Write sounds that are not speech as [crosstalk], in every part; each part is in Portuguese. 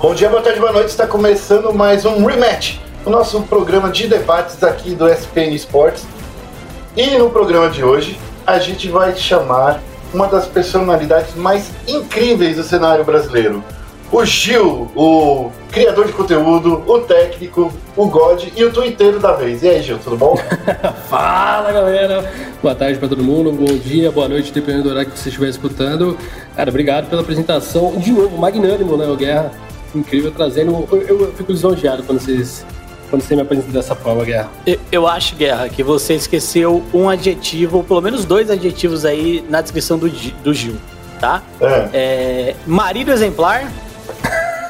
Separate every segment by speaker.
Speaker 1: Bom dia, boa tarde, boa noite. Está começando mais um rematch, o nosso programa de debates aqui do SPN Esportes. E no programa de hoje, a gente vai chamar uma das personalidades mais incríveis do cenário brasileiro. O Gil, o criador de conteúdo, o técnico, o God e o twitteiro da vez. E aí, Gil, tudo bom? [laughs]
Speaker 2: Fala, galera! Boa tarde para todo mundo, bom dia, boa noite, dependendo do horário que você estiver escutando. Cara, obrigado pela apresentação. De novo, magnânimo, né, o Guerra? Incrível, trazendo. Eu, eu fico lisonjeado quando vocês quando você me apresenta dessa forma, Guerra?
Speaker 3: Eu, eu, acho, Guerra, que você esqueceu um adjetivo, ou pelo menos dois adjetivos aí na descrição do, do Gil, tá? É. é marido exemplar.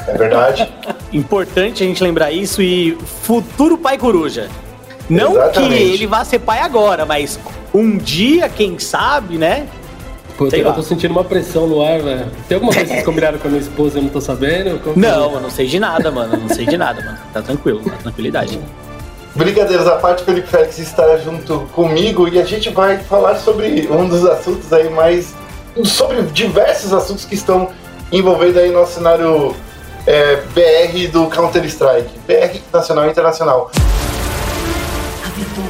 Speaker 1: É verdade. [laughs]
Speaker 3: Importante a gente lembrar isso e futuro pai coruja. Não Exatamente. que ele vá ser pai agora, mas um dia, quem sabe, né?
Speaker 2: Pô, eu, eu tô sentindo uma pressão no ar, velho. Tem alguma coisa que vocês combinaram com a minha esposa e eu não tô sabendo?
Speaker 3: Como não, eu não sei de nada, mano. Eu não sei de nada, mano. Tá tranquilo, tá tranquilidade.
Speaker 1: Brincadeiras à parte, Felipe Félix estará junto comigo e a gente vai falar sobre um dos assuntos aí mais. sobre diversos assuntos que estão envolvendo aí nosso cenário é, BR do Counter-Strike. BR nacional e internacional. Só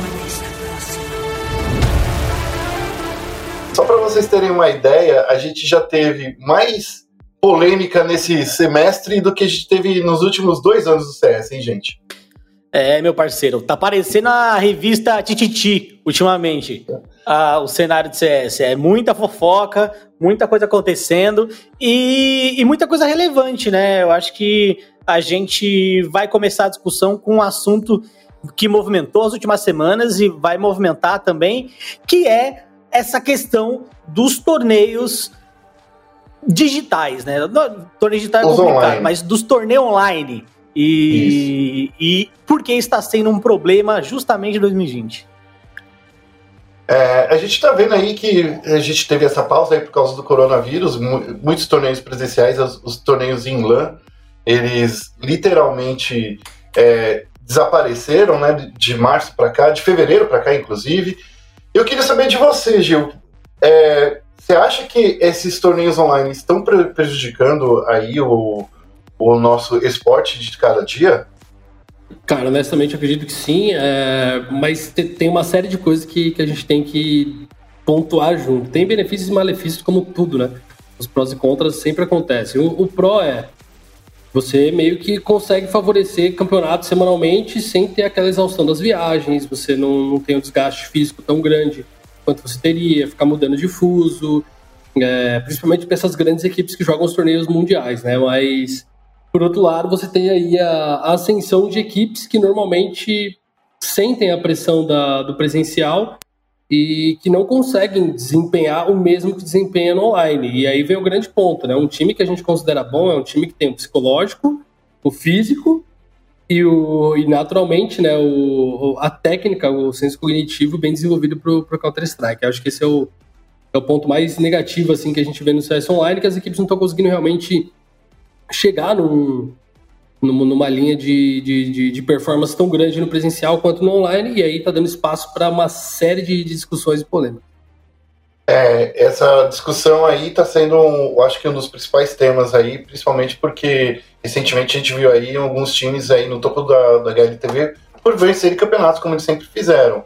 Speaker 1: vocês terem uma ideia, a gente já teve mais polêmica nesse semestre do que a gente teve nos últimos dois anos do CS, hein, gente?
Speaker 3: É, meu parceiro, tá parecendo a revista Tititi ultimamente. Ah, o cenário de CS. É muita fofoca, muita coisa acontecendo e, e, muita coisa relevante, né? Eu acho que a gente vai começar a discussão com um assunto que movimentou as últimas semanas e vai movimentar também, que é essa questão dos torneios digitais, né? Torneio digital é complicado, online. mas dos torneios online. E, e por que está sendo um problema justamente em 2020?
Speaker 1: É, a gente está vendo aí que a gente teve essa pausa aí por causa do coronavírus, muitos torneios presenciais, os, os torneios em LAN, eles literalmente é, desapareceram, né, de março para cá, de fevereiro para cá, inclusive, eu queria saber de você, Gil. É, você acha que esses torneios online estão prejudicando aí o, o nosso esporte de cada dia?
Speaker 2: Cara, honestamente, acredito que sim, é, mas tem uma série de coisas que, que a gente tem que pontuar junto. Tem benefícios e malefícios, como tudo, né? Os prós e contras sempre acontecem. O, o pró é você meio que consegue favorecer campeonatos semanalmente sem ter aquela exaustão das viagens, você não, não tem um desgaste físico tão grande quanto você teria, ficar mudando de fuso, é, principalmente para essas grandes equipes que jogam os torneios mundiais, né? Mas, por outro lado, você tem aí a, a ascensão de equipes que normalmente sentem a pressão da, do presencial e que não conseguem desempenhar o mesmo que desempenha no online. E aí vem o grande ponto, né? Um time que a gente considera bom é um time que tem o psicológico, o físico e, o, e naturalmente, né, o, a técnica, o senso cognitivo bem desenvolvido para o Counter-Strike. Acho que esse é o, é o ponto mais negativo assim que a gente vê no CS Online, que as equipes não estão conseguindo realmente chegar num, numa linha de, de, de, performance tão grande no presencial quanto no online, e aí está dando espaço para uma série de discussões e polêmicas.
Speaker 1: É, essa discussão aí está sendo, um, eu acho que um dos principais temas aí, principalmente porque recentemente a gente viu aí alguns times aí no topo da, da HLTV por vencerem campeonatos, como eles sempre fizeram.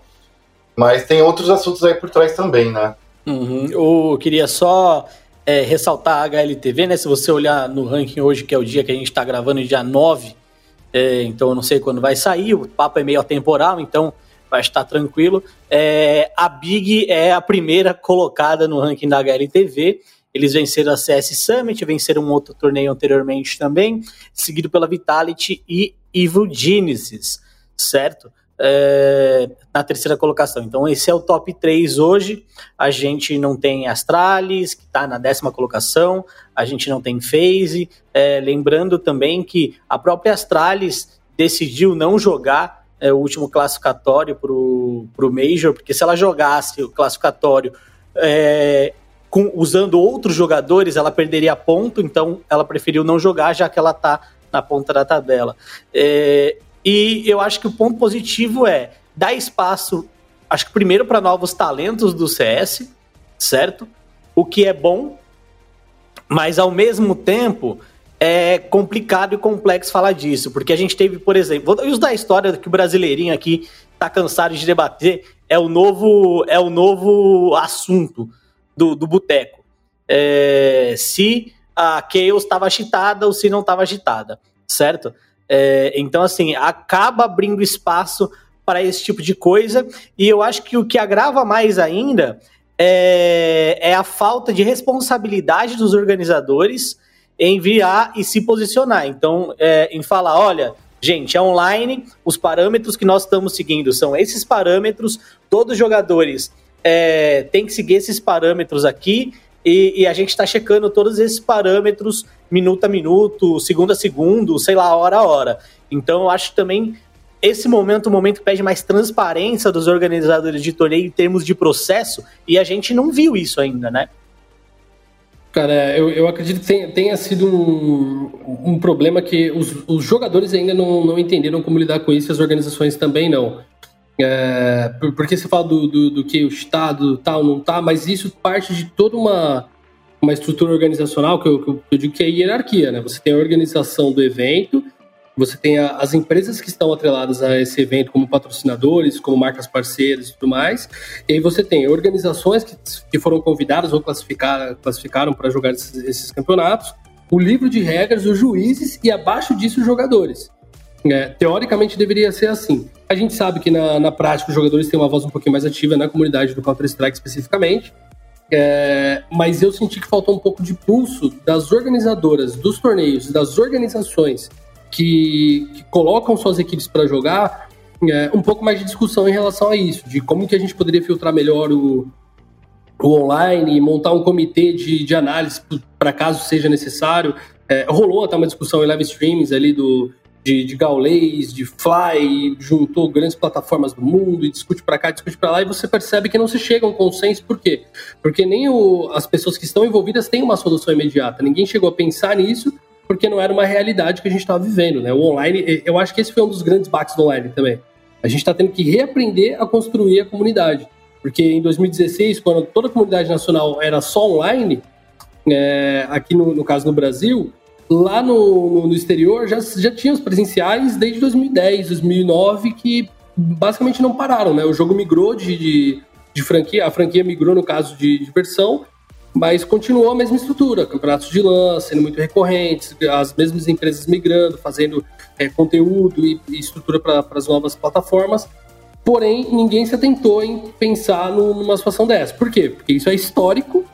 Speaker 1: Mas tem outros assuntos aí por trás também, né?
Speaker 3: Uhum. Eu queria só é, ressaltar a HLTV, né? Se você olhar no ranking hoje, que é o dia que a gente está gravando, dia 9, é, então eu não sei quando vai sair, o papo é meio atemporal, então vai estar tranquilo. É, a Big é a primeira colocada no ranking da HLTV. Eles venceram a CS Summit, venceram um outro torneio anteriormente também, seguido pela Vitality e Evil Genesis, certo? É, na terceira colocação. Então, esse é o top 3 hoje. A gente não tem Astralis, que está na décima colocação, a gente não tem FaZe. É, lembrando também que a própria Astralis decidiu não jogar é, o último classificatório para o Major, porque se ela jogasse o classificatório é, com, usando outros jogadores, ela perderia ponto, então ela preferiu não jogar, já que ela está na ponta da tabela. É, e eu acho que o ponto positivo é dar espaço, acho que primeiro para novos talentos do CS, certo? O que é bom, mas ao mesmo tempo é complicado e complexo falar disso, porque a gente teve, por exemplo, vou usar a história que o brasileirinho aqui tá cansado de debater, é o novo, é o novo assunto do, do boteco. É, se a Chaos estava agitada ou se não estava agitada, certo? É, então, assim, acaba abrindo espaço para esse tipo de coisa, e eu acho que o que agrava mais ainda é, é a falta de responsabilidade dos organizadores em enviar e se posicionar. Então, é, em falar, olha, gente, é online, os parâmetros que nós estamos seguindo são esses parâmetros, todos os jogadores é, têm que seguir esses parâmetros aqui, e, e a gente está checando todos esses parâmetros minuto a minuto, segundo a segundo, sei lá, hora a hora. Então, eu acho também esse momento, o momento que pede mais transparência dos organizadores de torneio em termos de processo, e a gente não viu isso ainda, né?
Speaker 2: Cara, eu, eu acredito que tenha, tenha sido um, um problema que os, os jogadores ainda não, não entenderam como lidar com isso e as organizações também não. É, porque você fala do, do, do, que o Estado tal, não tá, mas isso parte de toda uma, uma estrutura organizacional que eu, que eu digo que é hierarquia, né? Você tem a organização do evento, você tem a, as empresas que estão atreladas a esse evento como patrocinadores, como marcas parceiras e tudo mais. E aí você tem organizações que, que foram convidadas ou classificar, classificaram para jogar esses, esses, campeonatos, o livro de regras, os juízes e abaixo disso os jogadores. É, teoricamente deveria ser assim. A gente sabe que na, na prática os jogadores têm uma voz um pouquinho mais ativa na comunidade do Counter-Strike especificamente. É, mas eu senti que faltou um pouco de pulso das organizadoras dos torneios, das organizações que, que colocam suas equipes para jogar, é, um pouco mais de discussão em relação a isso, de como que a gente poderia filtrar melhor o, o online, montar um comitê de, de análise para caso seja necessário. É, rolou até uma discussão em live streams ali do, de, de Gaules, de Fly, juntou grandes plataformas do mundo e discute para cá, discute para lá, e você percebe que não se chega a um consenso. Por quê? Porque nem o, as pessoas que estão envolvidas têm uma solução imediata. Ninguém chegou a pensar nisso porque não era uma realidade que a gente estava vivendo, né? O online, eu acho que esse foi um dos grandes baques do online também. A gente está tendo que reaprender a construir a comunidade, porque em 2016, quando toda a comunidade nacional era só online, é, aqui no, no, caso no Brasil, lá no, no, exterior já, já tinha os presenciais desde 2010, 2009, que basicamente não pararam, né? O jogo migrou de, de, de franquia, a franquia migrou no caso de, de versão, mas continuou a mesma estrutura, campeonatos de LAN sendo muito recorrentes, as mesmas empresas migrando, fazendo é, conteúdo e, e estrutura para as novas plataformas. Porém, ninguém se atentou em pensar no, numa situação dessa. Por quê? Porque isso é histórico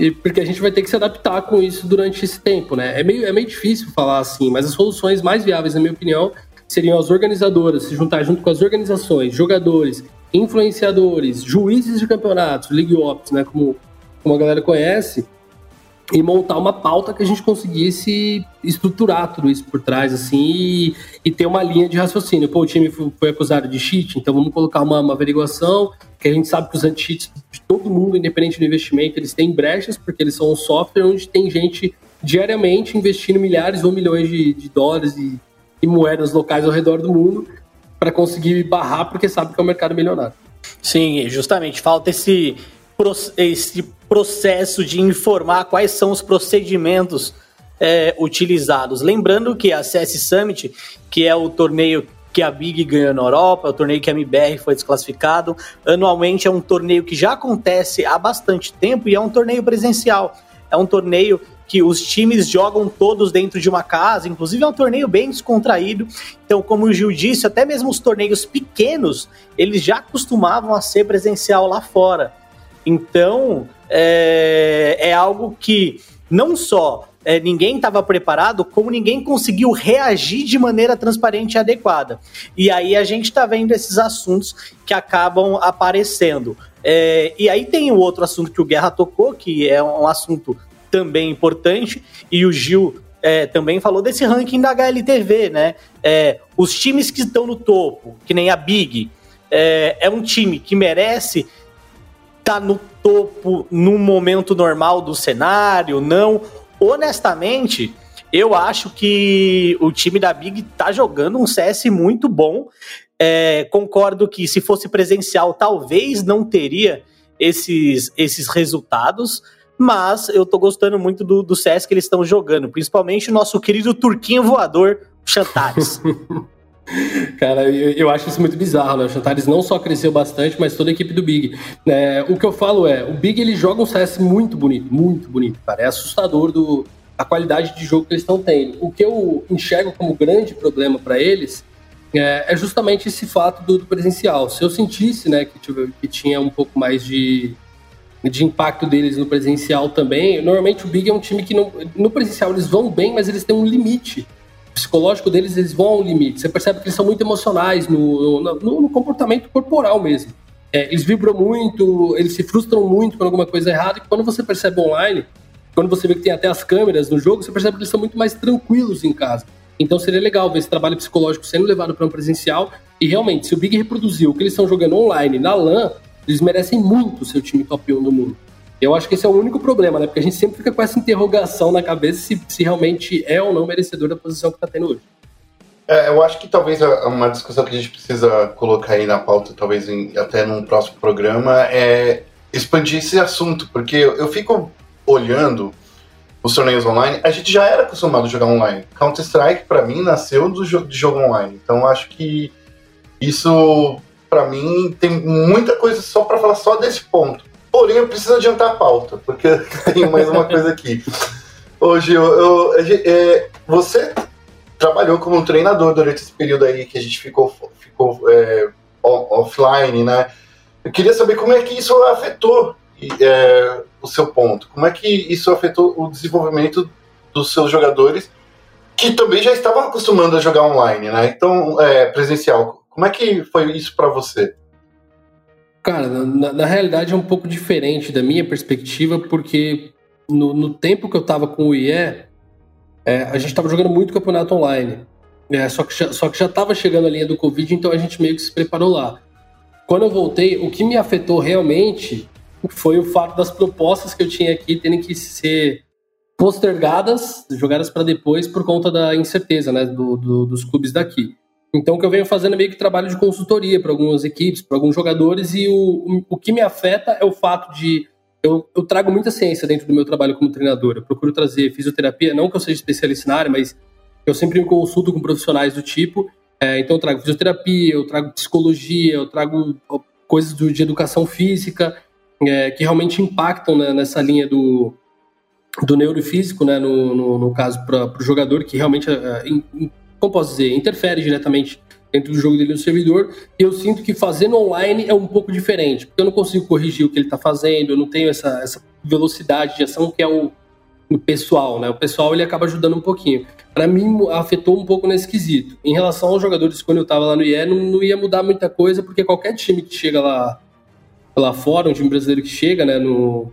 Speaker 2: e porque a gente vai ter que se adaptar com isso durante esse tempo, né? É meio, é meio difícil falar assim, mas as soluções mais viáveis, na minha opinião, seriam as organizadoras se juntar junto com as organizações, jogadores, influenciadores, juízes de campeonatos, League Ops, né? Como como a galera conhece, e montar uma pauta que a gente conseguisse estruturar tudo isso por trás, assim, e, e ter uma linha de raciocínio. Pô, o time foi, acusado de cheat, então vamos colocar uma, uma averiguação, que a gente sabe que os anti-cheats de todo mundo, independente do investimento, eles têm brechas, porque eles são um software onde tem gente diariamente investindo milhares ou milhões de, de dólares e, e moedas locais ao redor do mundo para conseguir barrar, porque sabe que é um mercado milionário.
Speaker 3: Sim, justamente, falta esse esse processo de informar quais são os procedimentos é, utilizados. Lembrando que a CS Summit, que é o torneio que a Big ganhou na Europa, é o torneio que a MBR foi desclassificado, anualmente é um torneio que já acontece há bastante tempo e é um torneio presencial. É um torneio que os times jogam todos dentro de uma casa, inclusive é um torneio bem descontraído. Então, como o Gil disse, até mesmo os torneios pequenos, eles já costumavam a ser presencial lá fora. Então, é, é algo que não só é, ninguém estava preparado, como ninguém conseguiu reagir de maneira transparente e adequada. E aí a gente está vendo esses assuntos que acabam aparecendo. É, e aí tem o outro assunto que o Guerra tocou, que é um assunto também importante, e o Gil é, também falou desse ranking da HLTV, né? É, os times que estão no topo, que nem a Big, é, é um time que merece tá no topo no momento normal do cenário, não. Honestamente, eu acho que o time da Big tá jogando um CS muito bom. É, concordo que se fosse presencial, talvez não teria esses, esses resultados, mas eu tô gostando muito do, do CS que eles estão jogando, principalmente o nosso querido turquinho voador, Chantares. [laughs]
Speaker 2: Cara, eu, eu, acho isso muito bizarro, né? O Chantares não só cresceu bastante, mas toda a equipe do Big. É, o que eu falo é, o Big ele joga um CS muito bonito, muito bonito, cara. É assustador do, a qualidade de jogo que eles estão tendo. O que eu enxergo como grande problema para eles é, é, justamente esse fato do, do, presencial. Se eu sentisse, né, que, que tinha um pouco mais de, de impacto deles no presencial também, normalmente o Big é um time que não, no presencial eles vão bem, mas eles têm um limite psicológico deles, eles vão ao limite. Você percebe que eles são muito emocionais no, no, no comportamento corporal mesmo. É, eles vibram muito, eles se frustram muito por alguma coisa errada, e quando você percebe online, quando você vê que tem até as câmeras no jogo, você percebe que eles são muito mais tranquilos em casa. Então seria legal ver esse trabalho psicológico sendo levado para um presencial. E realmente, se o Big reproduziu o que eles estão jogando online na LAN, eles merecem muito o seu time top 1 do mundo. Eu acho que esse é o único problema, né? Porque a gente sempre fica com essa interrogação na cabeça se, se realmente é ou não merecedor da posição que está tendo hoje.
Speaker 1: É, eu acho que talvez uma discussão que a gente precisa colocar aí na pauta, talvez em, até num próximo programa, é expandir esse assunto, porque eu, fico olhando os torneios online, a gente já era acostumado a jogar online. Counter-Strike, para mim, nasceu do de jogo online. Então, acho que isso, para mim, tem muita coisa só para falar só desse ponto. Porém, eu preciso adiantar a pauta, porque [laughs] tem mais uma coisa aqui. Hoje, eu, eu é, você trabalhou como treinador durante esse período aí que a gente ficou, ficou é, offline, né? Eu queria saber como é que isso afetou é, o seu ponto. Como é que isso afetou o desenvolvimento dos seus jogadores que também já estavam acostumando a jogar online, né? Então, é, presencial. Como é que foi isso para você?
Speaker 2: Cara, na, na, realidade é um pouco diferente da minha perspectiva, porque no, no tempo que eu tava com o IE, é, a gente tava jogando muito campeonato online. É, só, que já, só que já tava chegando a linha do Covid, então a gente meio que se preparou lá. Quando eu voltei, o que me afetou realmente foi o fato das propostas que eu tinha aqui terem que ser postergadas, jogadas para depois por conta da incerteza né, do, do, dos clubes daqui. Então, o que eu venho fazendo é meio que trabalho de consultoria para algumas equipes, para alguns jogadores, e o, o que me afeta é o fato de. Eu, eu, trago muita ciência dentro do meu trabalho como treinador. Eu procuro trazer fisioterapia, não que eu seja especialista na área, mas eu sempre me consulto com profissionais do tipo. É, então, eu trago fisioterapia, eu trago psicologia, eu trago coisas do, de educação física, é, que realmente impactam né, nessa linha do, do neurofísico, né, no, no, no caso, para o jogador, que realmente é, é como posso dizer, interfere diretamente dentro do jogo dele no servidor, e eu sinto que fazendo online é um pouco diferente, porque eu não consigo corrigir o que ele está fazendo, eu não tenho essa, essa velocidade de ação que é o, o pessoal, né? O pessoal ele acaba ajudando um pouquinho. Para mim, afetou um pouco nesse quesito. Em relação aos jogadores, quando eu estava lá no IE, não, não, ia mudar muita coisa, porque qualquer time que chega lá, lá fora, um time brasileiro que chega, né, no,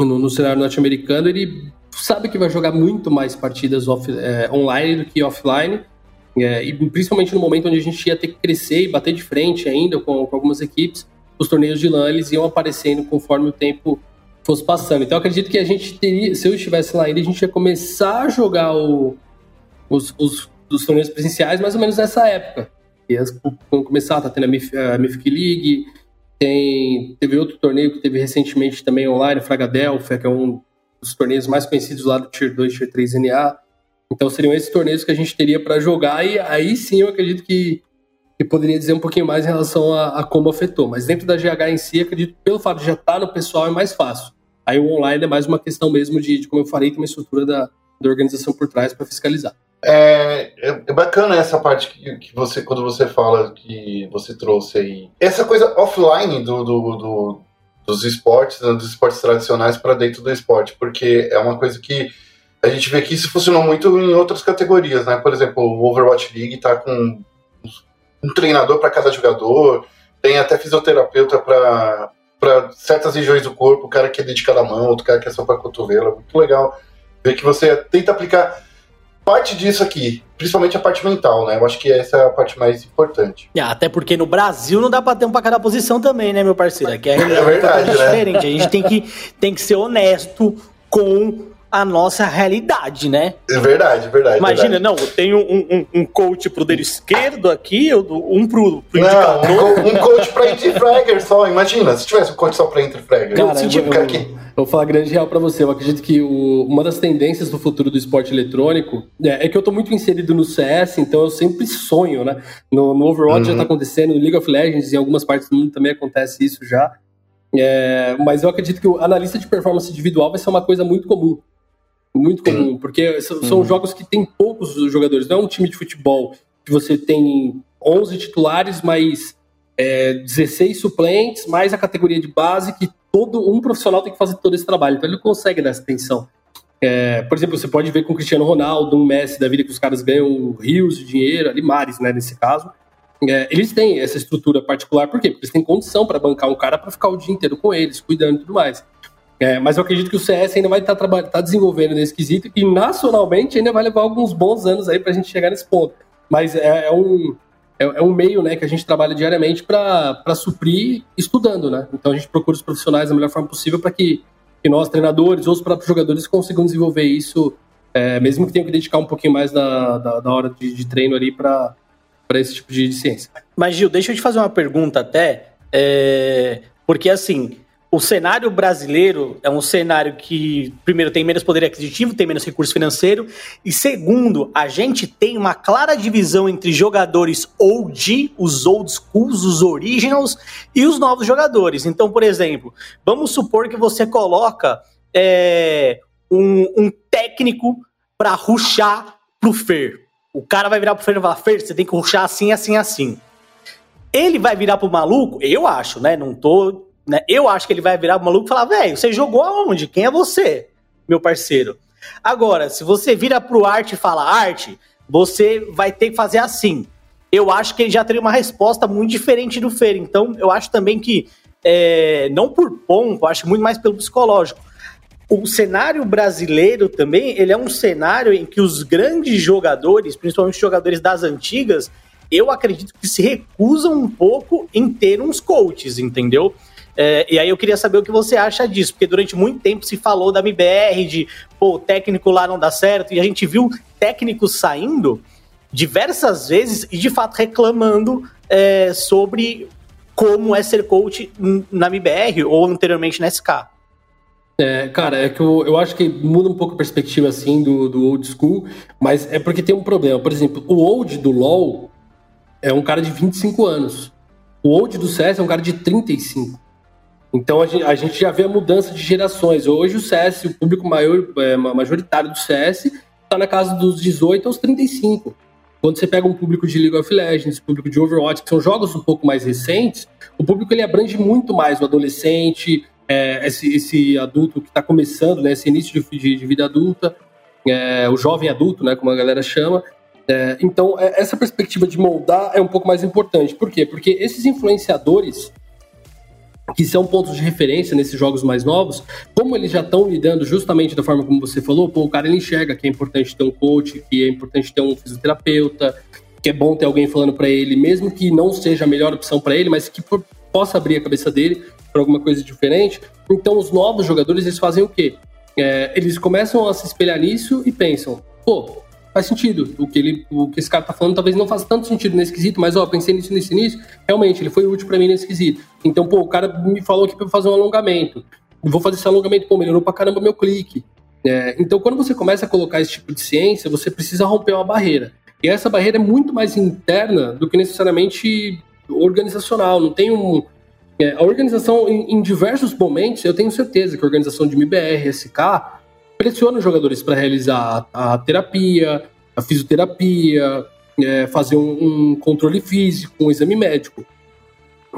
Speaker 2: no, no cenário norte-americano, ele sabe que vai jogar muito mais partidas off, é, online do que offline. É, e principalmente no momento onde a gente ia ter que crescer e bater de frente ainda com, com algumas equipes, os torneios de LAN eles iam aparecendo conforme o tempo fosse passando. Então acredito que a gente teria, se eu estivesse lá ainda, a gente ia começar a jogar o, os, os, os torneios presenciais mais ou menos nessa época. Quando começar, tá tendo a, Mif, a League, tem, teve outro torneio que teve recentemente também online, Fragadelphia, que é um os torneios mais conhecidos lá do Tier 2, Tier 3 NA. Então seriam esses torneios que a gente teria para jogar e aí sim eu acredito que, que poderia dizer um pouquinho mais em relação a, a, como afetou. Mas dentro da GH em si, acredito pelo fato de já estar tá no pessoal é mais fácil. Aí o online é mais uma questão mesmo de, de como eu falei, tem uma estrutura da, da organização por trás para fiscalizar.
Speaker 1: É, é, é, bacana essa parte que, que, você, quando você fala que você trouxe aí. Essa coisa offline do, do, do dos esportes, né, dos esportes tradicionais para dentro do esporte, porque é uma coisa que a gente vê que isso funcionou muito em outras categorias, né? Por exemplo, o Overwatch League está com um treinador para cada jogador, tem até fisioterapeuta para certas regiões do corpo, o cara que é dedicado à mão, outro cara que é só para cotovelo, é muito legal ver que você tenta aplicar parte disso aqui, principalmente a parte mental, né? Eu acho que essa é a parte mais importante.
Speaker 3: É, até porque no Brasil não dá pra ter um pra cada posição também, né, meu parceiro? Aqui
Speaker 1: é, é verdade, né?
Speaker 3: diferente. A gente tem que, tem que ser honesto com a nossa realidade, né?
Speaker 1: É verdade, verdade.
Speaker 3: Imagina,
Speaker 1: verdade.
Speaker 3: não, eu tenho um, um, um coach pro dedo esquerdo aqui, um pro, pro
Speaker 1: não,
Speaker 3: indicador.
Speaker 1: Um, um coach pra entry fragger só, imagina, se tivesse um coach só pra entry fragger.
Speaker 2: Cara,
Speaker 1: eu,
Speaker 2: eu, eu, eu vou falar grande real pra você. Eu acredito que o, uma das tendências do futuro do esporte eletrônico é, é, que eu tô muito inserido no CS, então eu sempre sonho, né? No, no Overwatch uhum. já tá acontecendo, no League of Legends, em algumas partes do mundo também acontece isso já. É, mas eu acredito que o analista de performance individual vai ser uma coisa muito comum. Muito comum, porque são uhum. jogos que tem poucos jogadores. Não é um time de futebol que você tem 11 titulares, mais é, 16 suplentes, mais a categoria de base, que todo um profissional tem que fazer todo esse trabalho. Então ele consegue dar essa atenção. É, por exemplo, você pode ver com o Cristiano Ronaldo, um Messi da vida que os caras ganham rios de dinheiro, ali mares, né, nesse caso. É, eles têm essa estrutura particular, por quê? Porque eles têm condição para bancar um cara para ficar o dia inteiro com eles, cuidando e tudo mais. É, mas eu acredito que o CS ainda vai estar tá, tá desenvolvendo nesse quesito e nacionalmente ainda vai levar alguns bons anos aí para a gente chegar nesse ponto. Mas é, é um, é, é, um meio né, que a gente trabalha diariamente para suprir estudando, né? Então a gente procura os profissionais da melhor forma possível para que, que nós, treinadores ou os próprios jogadores, consigam desenvolver isso, é, mesmo que tenham que dedicar um pouquinho mais da, da, da hora de, de, treino ali para esse tipo de, de, ciência.
Speaker 3: Mas, Gil, deixa eu te fazer uma pergunta até, é, porque assim o cenário brasileiro é um cenário que, primeiro, tem menos poder aquisitivo, tem menos recurso financeiro, e segundo, a gente tem uma clara divisão entre jogadores old, os old schools, os originals, e os novos jogadores. Então, por exemplo, vamos supor que você coloca é, um, um técnico para ruxar pro Fer. O cara vai virar pro Fer e falar, Fer, você tem que ruxar assim, assim, assim. Ele vai virar pro maluco, eu acho, né? Não tô né? Eu acho que ele vai virar maluco e falar, velho, você jogou aonde? Quem é você, meu parceiro? Agora, se você vira pro arte e fala arte, você vai ter que fazer assim. Eu acho que ele já teria uma resposta muito diferente do Fer. Então, eu acho também que, é, não por ponto, acho muito mais pelo psicológico. O cenário brasileiro também, ele é um cenário em que os grandes jogadores, principalmente os jogadores das antigas, eu acredito que se recusam um pouco em ter uns coaches, entendeu? É, e aí eu queria saber o que você acha disso, porque durante muito tempo se falou da MBR, de pô, o técnico lá não dá certo, e a gente viu técnicos saindo diversas vezes e de fato reclamando é, sobre como é ser coach na MBR ou anteriormente na SK.
Speaker 2: É, cara, é que eu, eu acho que muda um pouco a perspectiva assim do, do old school, mas é porque tem um problema. Por exemplo, o old do LoL é um cara de 25 anos. O old do CS é um cara de 35. Então a gente, a gente, já vê a mudança de gerações. Hoje o CS, o público maior, é, majoritário do CS, está na casa dos 18 aos 35. Quando você pega um público de League of Legends, público de Overwatch, que são jogos um pouco mais recentes, o público ele abrange muito mais o adolescente, é, esse, esse, adulto que está começando, né, esse início de, de, de vida adulta, é, o jovem adulto, né, como a galera chama. É, então, é, essa perspectiva de moldar é um pouco mais importante. Por quê? Porque esses influenciadores, que são pontos de referência nesses jogos mais novos, como eles já estão lidando justamente da forma como você falou, pô, o cara ele enxerga que é importante ter um coach, que é importante ter um fisioterapeuta, que é bom ter alguém falando para ele, mesmo que não seja a melhor opção para ele, mas que possa abrir a cabeça dele para alguma coisa diferente. Então, os novos jogadores eles fazem o quê? É, eles começam a se espelhar nisso e pensam, pô, faz sentido. O que, ele, o que esse cara tá falando talvez não faça tanto sentido nesse quesito, mas ó, pensei nisso, nisso, nisso. Realmente, ele foi útil para mim nesse quesito. Então, pô, o cara me falou aqui pra eu fazer um alongamento. Eu vou fazer esse alongamento, pô, melhorou pra caramba meu clique. É, então, quando você começa a colocar esse tipo de ciência, você precisa romper uma barreira. E essa barreira é muito mais interna do que necessariamente organizacional. Não tem um. É, a organização, em, em, diversos momentos, eu tenho certeza que a organização de MBR, SK, pressiona os jogadores para realizar a, terapia, a fisioterapia, é, fazer um, um, controle físico, um exame médico.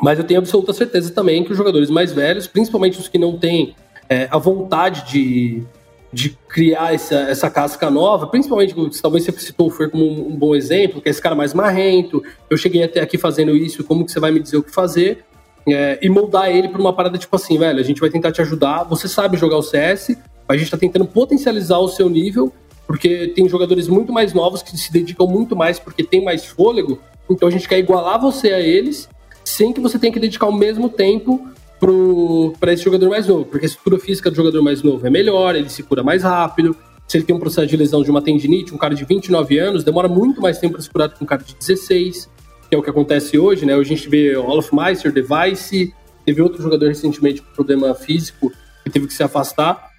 Speaker 2: Mas eu tenho absoluta certeza também que os jogadores mais velhos, principalmente os que não têm é, a vontade de, de criar essa, essa casca nova, principalmente, talvez você citou o Fer como um, um, bom exemplo, que é esse cara mais marrento, eu cheguei até aqui fazendo isso, como que você vai me dizer o que fazer? É, e moldar ele para uma parada tipo assim, velho, a gente vai tentar te ajudar, você sabe jogar o CS, a gente está tentando potencializar o seu nível, porque tem jogadores muito mais novos que se dedicam muito mais porque tem mais fôlego. Então a gente quer igualar você a eles, sem que você tenha que dedicar o mesmo tempo para esse jogador mais novo, porque a estrutura física do jogador mais novo é melhor, ele se cura mais rápido. Se ele tem um processo de lesão de uma tendinite, um cara de 29 anos, demora muito mais tempo para se curar do que um cara de 16, que é o que acontece hoje, né? Hoje a gente vê Olaf Meister, Device, teve outro jogador recentemente com problema físico que teve que se afastar.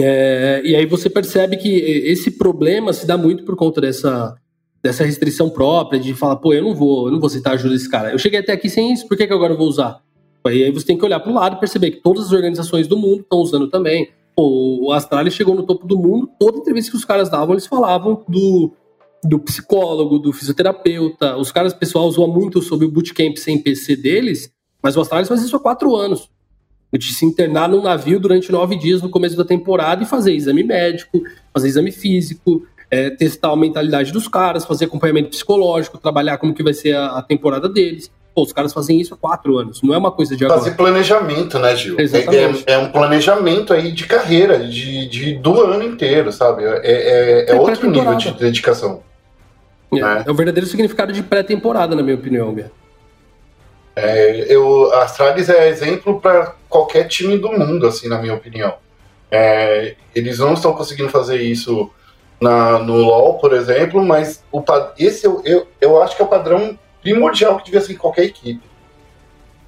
Speaker 2: É, e aí você percebe que esse problema se dá muito por conta dessa, dessa restrição própria, de falar, pô, eu não vou, eu não vou citar ajuda desse cara. Eu cheguei até aqui sem isso, por que, que agora eu vou usar? Aí você tem que olhar para o lado e perceber que todas as organizações do mundo estão usando também. Pô, o Astralis chegou no topo do mundo, toda entrevista que os caras davam, eles falavam do, do psicólogo, do fisioterapeuta. Os caras, pessoal, usam muito sobre o bootcamp sem PC deles, mas o Astralis faz isso há quatro anos. De se internar num navio durante nove dias no começo da temporada e fazer exame médico, fazer exame físico, é, testar a mentalidade dos caras, fazer acompanhamento psicológico, trabalhar como que vai ser a, a temporada deles. Pô, os caras fazem isso há quatro anos, não é uma coisa de agora.
Speaker 1: Fazer planejamento, né, Gil?
Speaker 2: Exatamente.
Speaker 1: É, é, é um planejamento aí de carreira, de, de do ano inteiro, sabe? É, é, é outro nível de dedicação.
Speaker 2: É, né? é o verdadeiro significado de pré-temporada, na minha opinião, Bia.
Speaker 1: É, eu, a Astralis é exemplo para qualquer time do mundo, assim, na minha opinião. É, eles não estão conseguindo fazer isso na, no LoL, por exemplo, mas o, esse eu, eu, eu acho que é o padrão primordial que devia ser em qualquer equipe.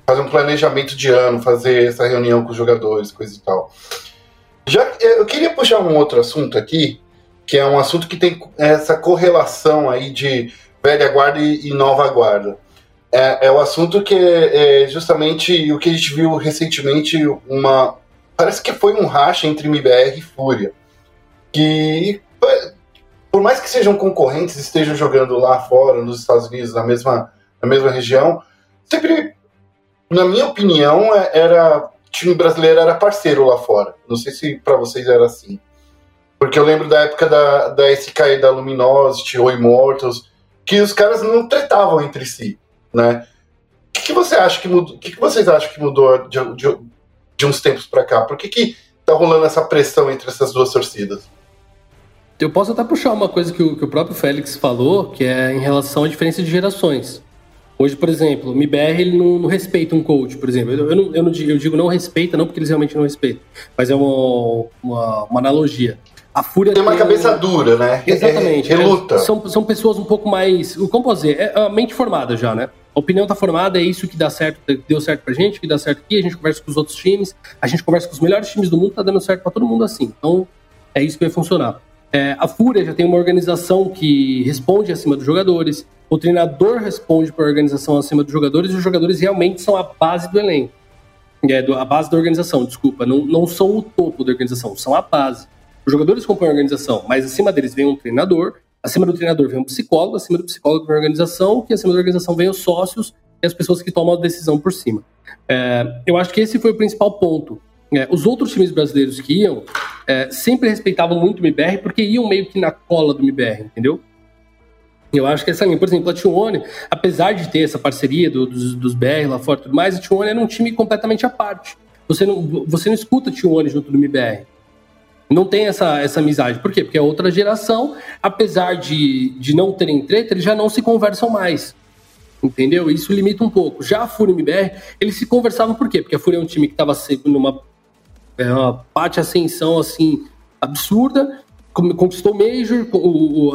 Speaker 1: Fazer um planejamento de ano, fazer essa reunião com os jogadores, coisa e tal. Já eu queria puxar um outro assunto aqui, que é um assunto que tem essa correlação aí de velha guarda e, nova guarda. É, é o assunto que é, é, justamente o que a gente viu recentemente, uma parece que foi um racha entre MBR e Fúria, que por mais que sejam concorrentes, estejam jogando lá fora, nos Estados Unidos, na mesma, na mesma região, sempre, na minha opinião, é, era time brasileiro era parceiro lá fora. Não sei se para vocês era assim. Porque eu lembro da época da, da SK e da Luminosity ou Immortals, que os caras não tretavam entre si, né? O que, que você acha que mudou? O que, que vocês acham que mudou de, de, de uns tempos para cá? Por que, que tá rolando essa pressão entre essas duas torcidas?
Speaker 2: Eu posso até puxar uma coisa que o, que o próprio Félix falou, que é em relação à diferença de gerações. Hoje, por exemplo, o MBR ele não, não respeita um coach, por exemplo. Eu, eu, não, eu, não, eu digo não respeita, não porque eles realmente não respeitam, mas é uma, uma, uma analogia. A Fúria
Speaker 1: tem uma tem cabeça dura, né?
Speaker 2: Exatamente.
Speaker 1: É, reluta.
Speaker 2: são, são pessoas um pouco mais. Como posso dizer? É a mente formada já, né? A opinião tá formada, é isso que dá certo, deu certo pra gente, que dá certo aqui, a gente conversa com os outros times, a gente conversa com os melhores times do mundo, tá dando certo para todo mundo assim. Então, é isso que vai funcionar. É, a Fúria já tem uma organização que responde acima dos jogadores, o treinador responde para a organização acima dos jogadores e os jogadores realmente são a base do elenco. É, do, a base da organização, desculpa. Não, não são o topo da organização, são a base. Os jogadores compõem a organização, mas acima deles vem um treinador, acima do treinador vem um psicólogo, acima do psicólogo vem a organização, e acima da organização vem os sócios e as pessoas que tomam a decisão por cima. É, eu acho que esse foi o principal ponto. É, os outros times brasileiros que iam é, sempre respeitavam muito o MBR porque iam meio que na cola do MBR, entendeu? Eu acho que essa linha, por exemplo, a Tione, apesar de ter essa parceria do, dos, dos BR lá fora e tudo mais, a Tione era um time completamente à parte. Você não, você não escuta Tione junto do MBR. Não tem essa, essa amizade. Por quê? Porque é outra geração, apesar de, de não terem treta, eles já não se conversam mais entendeu? Isso limita um pouco. Já a Fúria MBR, eles se conversavam por quê? Porque a Fúria é um time que estava numa é uma parte ascensão assim absurda. Conquistou o Major,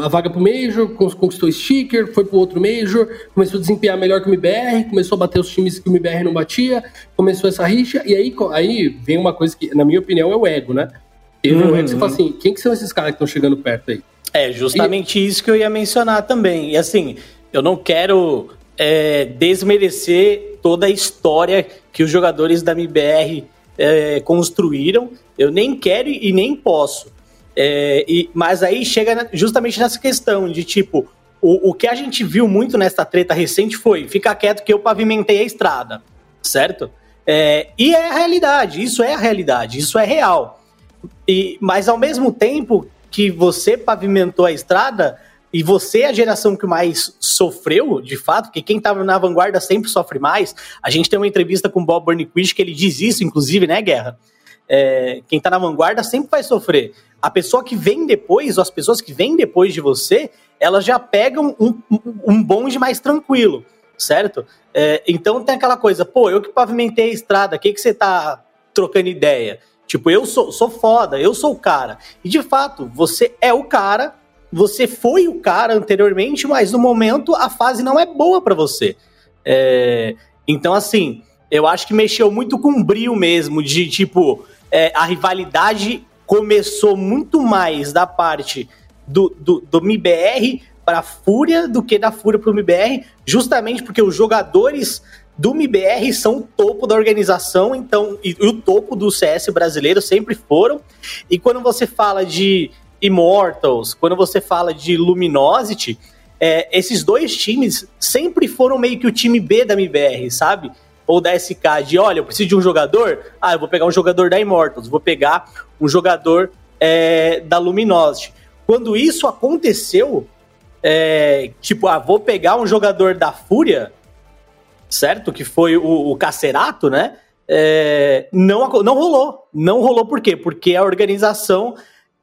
Speaker 2: a vaga pro Major, conquistou sticker, foi pro outro Major, começou a desempenhar melhor que o MBR, começou a bater os times que o MBR não batia, começou essa rixa, e aí, aí vem uma coisa que, na minha opinião, é o ego, né? E uhum. você fala assim, quem que são esses caras que estão chegando perto aí?
Speaker 3: É, justamente e... isso que eu ia mencionar também. E assim, eu não quero é, desmerecer toda a história que os jogadores da MBR é, construíram. Eu nem quero e nem posso. É, e, mas aí chega justamente nessa questão de tipo, o, o que a gente viu muito nessa treta recente foi ficar quieto que eu pavimentei a estrada, certo? É, e é a realidade, isso é a realidade, isso é real. E, mas ao mesmo tempo que você pavimentou a estrada, e você é a geração que mais sofreu, de fato, porque quem estava na vanguarda sempre sofre mais. A gente tem uma entrevista com o Bob Burnquist que ele diz isso, inclusive, né, Guerra? É, quem está na vanguarda sempre vai sofrer. A pessoa que vem depois, ou as pessoas que vêm depois de você, elas já pegam um, um bonde mais tranquilo. certo? É, então tem aquela coisa, pô, eu que pavimentei a estrada, o que, que você tá trocando ideia? Tipo, eu sou, sou foda, eu sou o cara. E de fato, você é o cara, você foi o cara anteriormente, mas no momento a fase não é boa para você. É, então, assim, eu acho que mexeu muito com o brilho mesmo, de tipo, é, a rivalidade começou muito mais da parte do, do, do MIBR para a Fúria do que da Fúria para o MIBR, justamente porque os jogadores do MIBR são o topo da organização, então, e, e, o topo do CS brasileiro sempre foram. E quando você fala de Immortals, quando você fala de Luminosity, é, esses dois times sempre foram meio que o time B da MIBR, sabe? Ou da SK, de olha, eu preciso de um jogador, ah, eu vou pegar um jogador da Immortals, vou pegar um jogador é, da Luminosity. Quando isso aconteceu, é, tipo, ah, vou pegar um jogador da Fúria, certo? Que foi o, o Cacerato, né? É, não, não rolou. Não rolou por quê? Porque a organização,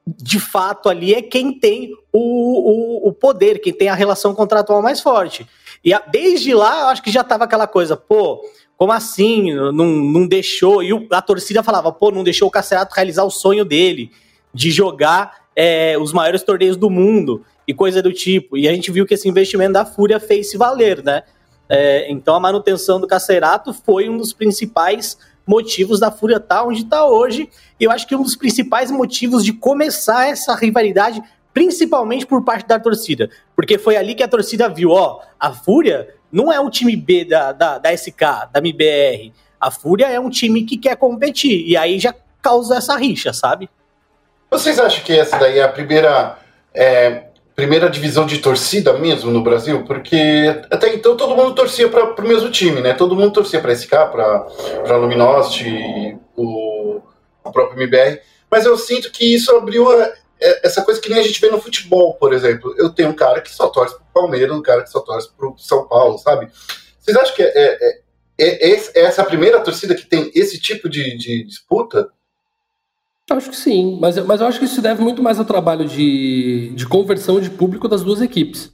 Speaker 3: de fato, ali é quem tem o, o, o poder, quem tem a relação contratual mais forte. E a, desde lá, eu acho que já tava aquela coisa, pô, como assim? Não, não deixou. E o, a torcida falava, pô, não deixou o Cacerato realizar o sonho dele de jogar é, os maiores torneios do mundo e coisa do tipo. E a gente viu que esse investimento da Fúria fez se valer, né? É, então a manutenção do Cacerato foi um dos principais motivos da Fúria estar tá onde está hoje. E eu acho que um dos principais motivos de começar essa rivalidade, principalmente por parte da torcida. Porque foi ali que a torcida viu, ó, a Fúria não é um time B da, da, da SK, da MBR. A Fúria é um time que quer competir. E aí já causa essa rixa, sabe?
Speaker 1: Vocês acham que essa daí é a primeira, é, primeira divisão de torcida mesmo no Brasil? Porque até então todo mundo torcia para o mesmo time, né? Todo mundo torcia para SK, para Luminosity, o, o próprio MBR. Mas eu sinto que isso abriu a, é, essa coisa que nem a gente vê no futebol, por exemplo. Eu tenho um cara que só torce pro Palmeiras, um cara que só torce pro São Paulo, sabe? Vocês acham que é, é, é, é essa primeira torcida que tem esse tipo de, de disputa?
Speaker 2: Acho que sim, mas, mas eu acho que isso deve muito mais ao trabalho de, de conversão de público das duas equipes.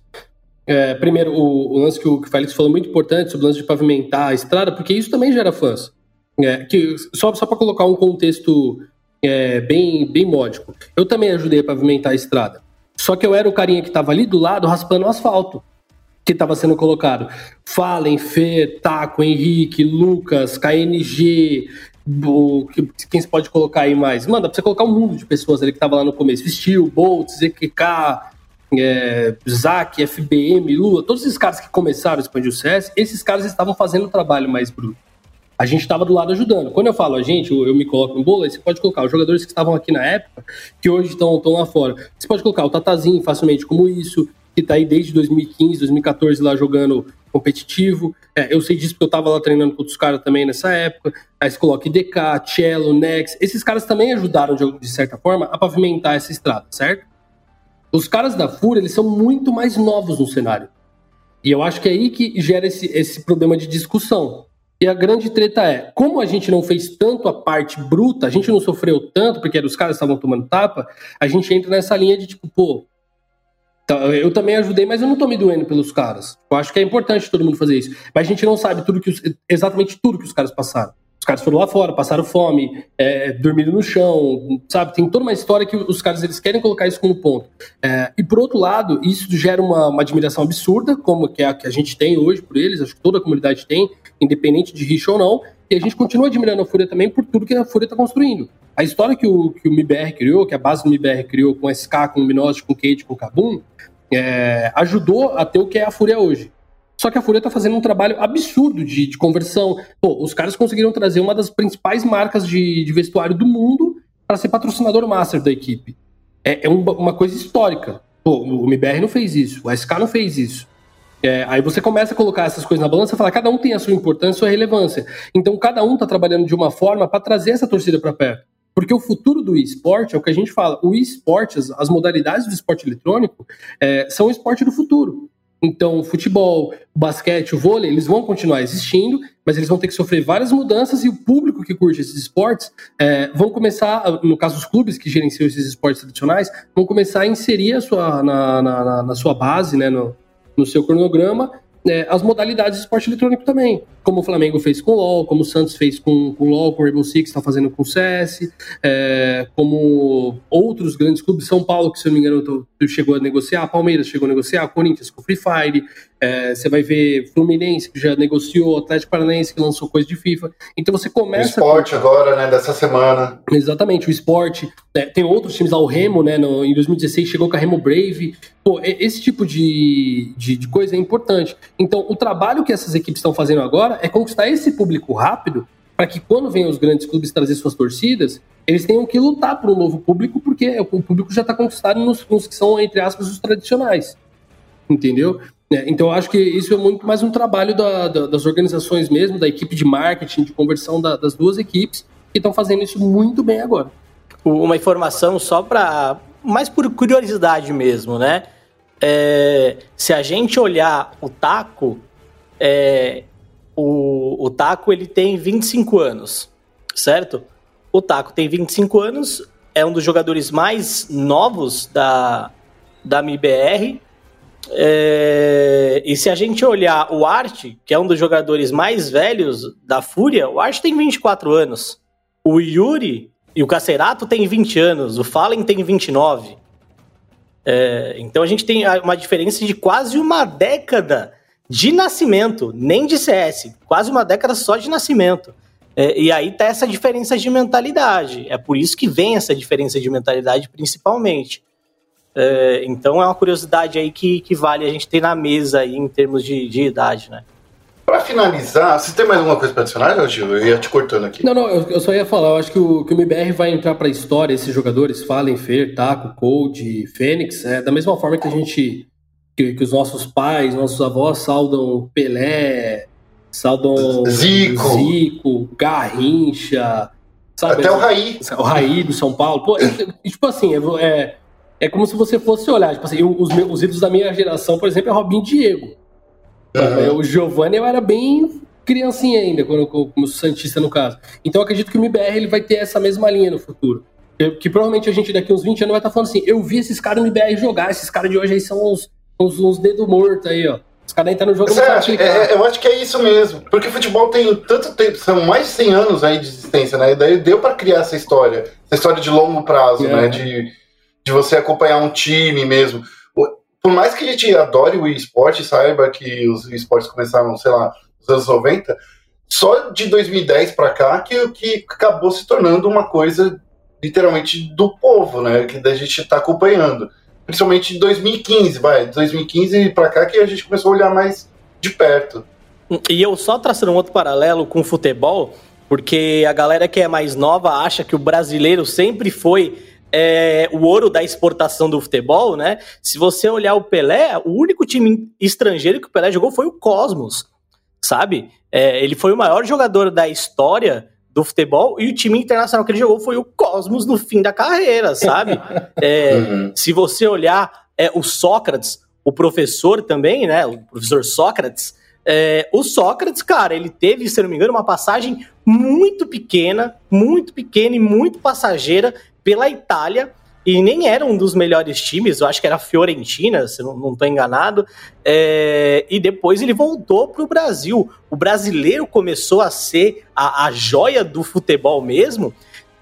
Speaker 2: É, primeiro, o, o, lance que o, que o Félix falou muito importante sobre o lance de pavimentar a estrada, porque isso também gera fãs. É, que, só só para colocar um contexto é, bem, bem módico. Eu também ajudei a pavimentar a estrada. Só que eu era o carinha que estava ali do lado raspando o asfalto que estava sendo colocado. Fallen, Fer, Taco, Henrique, Lucas, KNG, o, quem se pode colocar aí mais? Mano, dá pra você colocar um mundo de pessoas ali que tava lá no começo. Steel, Bolt, ZQK, é, Zack, FBM, Lula, todos esses caras que começaram a expandir o CS, esses caras estavam fazendo o trabalho mais bruto. A gente estava do lado ajudando. Quando eu falo a gente, eu, eu me coloco no bolo, aí você pode colocar os jogadores que estavam aqui na época, que hoje estão lá fora. Você pode colocar o Tatazinho facilmente como isso, que tá aí desde 2015, 2014 lá jogando competitivo. É, eu sei disso porque eu tava lá treinando com outros caras também nessa época. Aí você coloca IDK, Cello, Nex. Esses caras também ajudaram, de, certa forma, a pavimentar essa estrada, certo? Os caras da FURIA, eles são muito mais novos no cenário. E eu acho que é aí que gera esse, esse problema de discussão. E a grande treta é, como a gente não fez tanto a parte bruta, a gente não sofreu tanto, porque os caras estavam tomando tapa, a gente entra nessa linha de tipo, pô, eu também ajudei, mas eu não tô me doendo pelos caras. Eu acho que é importante todo mundo fazer isso. Mas a gente não sabe tudo que os, exatamente tudo que os caras passaram. Os caras foram lá fora, passaram fome, é, dormiram no chão, sabe? Tem toda uma história que os caras eles querem colocar isso como ponto. É, e por outro lado, isso gera uma, uma, admiração absurda, como que é a que a gente tem hoje por eles, acho que toda a comunidade tem, independente de rixa ou não, e a gente continua admirando a Fúria também por tudo que a Fúria está construindo. A história que o, que o MIBR criou, que a base do MIBR criou com SK, com Luminosity, com Kate, com Kabum, é, ajudou a ter o que é a Fúria hoje. Só que a Fúria está fazendo um trabalho absurdo de, de, conversão. Pô, os caras conseguiram trazer uma das principais marcas de, de vestuário do mundo para ser patrocinador master da equipe. É, é uma, coisa histórica. Pô, o MBR não fez isso, o SK não fez isso. É, aí você começa a colocar essas coisas na balança e falar, cada um tem a sua importância, a sua relevância. Então cada um está trabalhando de uma forma para trazer essa torcida para perto. Porque o futuro do esporte é o que a gente fala. O esporte, as, as modalidades do esporte eletrônico, é, são o esporte do futuro. Então, o futebol, o basquete, o vôlei, eles vão continuar existindo, mas eles vão ter que sofrer várias mudanças e o público que curte esses esportes é, vão começar, no caso dos clubes que gerenciam esses esportes tradicionais, vão começar a inserir a sua, na, na, na sua base, né, no, no seu cronograma, é, as modalidades de esporte eletrônico também. Como o Flamengo fez com o LoL, como o Santos fez com, com o LoL, com o Rainbow Six, está fazendo com o CS, é, como outros grandes clubes, São Paulo, que se eu não me engano chegou a negociar, Palmeiras chegou a negociar, Corinthians com Free Fire, é, você vai ver Fluminense que já negociou, Atlético Paranaense que lançou coisa de FIFA. Então você começa.
Speaker 1: O esporte com... agora, né, dessa semana.
Speaker 2: Exatamente, o esporte. Né, tem outros times lá, o Remo, né, no, em 2016 chegou com a Remo Brave. Pô, esse tipo de, de, de coisa é importante. Então, o trabalho que essas equipes estão fazendo agora é conquistar esse público rápido para que quando venham os grandes clubes trazer suas torcidas, eles tenham que lutar por um novo público, porque o público já está conquistado nos, nos, que são, entre aspas, os tradicionais. Entendeu? É, então, eu acho que isso é muito mais um trabalho da, da, das organizações mesmo, da equipe de marketing, de conversão da, das duas equipes, que estão fazendo isso muito bem agora.
Speaker 3: Uma informação só para. mais por curiosidade mesmo, né? É, se a gente olhar o taco, é, o, o Taco ele tem 25 anos, certo? O Taco tem 25 anos, é um dos jogadores mais novos da, da MIBR. É, e se a gente olhar o Art, que é um dos jogadores mais velhos da Fúria, o Art tem 24 anos. O Yuri e o Cacerato tem 20 anos, o Fallen tem 29. É, então a gente tem uma diferença de quase uma década de nascimento, nem de CS, quase uma década só de nascimento. É, e aí tá essa diferença de mentalidade. É por isso que vem essa diferença de mentalidade, principalmente. É, então é uma curiosidade aí que, que vale a gente ter na mesa aí em termos de, de idade, né?
Speaker 1: Para finalizar, você tem mais alguma coisa para adicionar, Gil? Eu ia te cortando aqui.
Speaker 2: Não, não, eu, eu só ia falar, eu acho que o, que o MBR vai entrar para a história, esses jogadores, Fallen, Fer, Taco, Cold, Fênix, é, da mesma forma que a gente que, que os nossos pais, nossos avós saudam Pelé, saudam
Speaker 1: Zico,
Speaker 2: Zico Garrincha,
Speaker 1: sabe? Até o Raí.
Speaker 2: O Raí do São Paulo. Pô, tipo assim, é, é, é como se você fosse olhar, tipo assim, os, meus, os ídolos da minha geração, por exemplo, é Robinho Diego. Uhum. O Giovanni eu era bem criancinha ainda, quando, como Santista no caso. Então eu acredito que o MBR ele vai ter essa mesma linha no futuro. Que, que provavelmente a gente daqui uns 20 anos vai estar falando assim, eu vi esses caras no MBR jogar, esses caras de hoje aí são os uns, uns dedos mortos aí, ó. Os caras entram no jogo
Speaker 1: Você é, Eu acho que é isso mesmo. Porque o futebol tem tanto tempo, são mais de 100 anos aí de existência, né? E daí deu para criar essa história. Essa história de longo prazo, é. né? De, de você acompanhar um time mesmo. Por mais que a gente adore o esporte, saiba que os esportes começaram, sei lá, nos anos 90, só de 2010 para cá que, que acabou se tornando uma coisa literalmente do povo, né? Que a gente está acompanhando principalmente de 2015, vai, 2015 para cá que a gente começou a olhar mais de perto.
Speaker 3: E eu só traçando um outro paralelo com o futebol, porque a galera que é mais nova acha que o brasileiro sempre foi é, o ouro da exportação do futebol, né? Se você olhar o Pelé, o único time estrangeiro que o Pelé jogou foi o Cosmos, sabe? É, ele foi o maior jogador da história do futebol e o time internacional que ele jogou foi o Cosmos no fim da carreira, sabe? [laughs] É, uhum. Se você olhar é, o Sócrates, o professor também, né? O professor Sócrates, é, o Sócrates, cara, ele teve, se não me engano, uma passagem muito pequena, muito pequena e muito passageira pela Itália e nem era um dos melhores times, eu acho que era a Fiorentina, se não estou enganado, é, e depois ele voltou para o Brasil. O brasileiro começou a ser a, a joia do futebol mesmo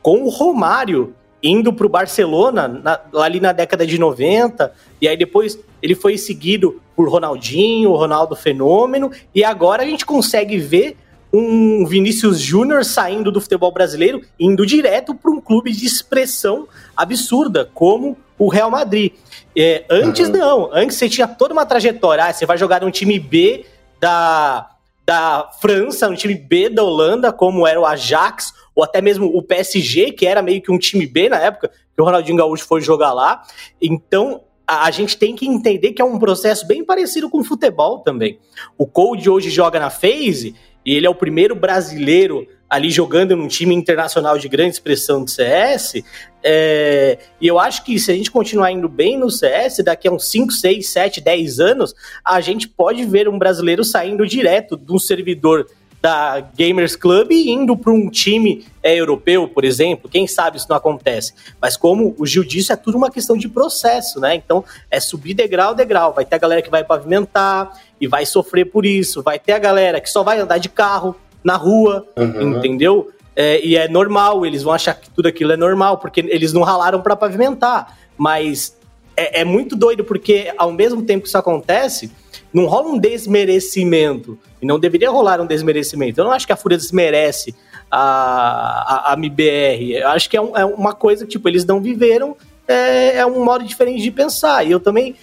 Speaker 3: com o Romário indo para o Barcelona na, ali na década de 90, e aí depois ele foi seguido por Ronaldinho, Ronaldo Fenômeno, e agora a gente consegue ver um Vinícius Júnior saindo do futebol brasileiro, indo direto para um clube de expressão absurda, como o Real Madrid. É, antes uhum. não, antes você tinha toda uma trajetória, ah, você vai jogar um time B da, da França, um time B da Holanda, como era o Ajax, ou até mesmo o PSG, que era meio que um time B na época, que o Ronaldinho Gaúcho foi jogar lá. Então, a, a gente tem que entender que é um processo bem parecido com o futebol também. O Cold hoje joga na FaZe, e ele é o primeiro brasileiro ali jogando num time internacional de grande expressão de CS. É, e eu acho que se a gente continuar indo bem no CS, daqui a uns 5, 6, 7, 10 anos, a gente pode ver um brasileiro saindo direto de um servidor da Gamers Club indo para um time é, europeu, por exemplo. Quem sabe isso não acontece. Mas como o jiu-jitsu é tudo uma questão de processo, né? Então é subir degrau degrau. Vai ter a galera que vai pavimentar e vai sofrer por isso. Vai ter a galera que só vai andar de carro na rua, uhum. entendeu? É, e é normal, eles vão achar que tudo aquilo é normal, porque eles não ralaram para pavimentar. Mas é, é muito doido, porque ao mesmo tempo que isso acontece, não rola um desmerecimento. E não deveria rolar um desmerecimento. Eu não acho que a Fúria desmerece a, a, a MBR. Eu acho que é, um, é, uma coisa que, tipo, eles não viveram, é, é, um modo diferente de pensar. E eu também.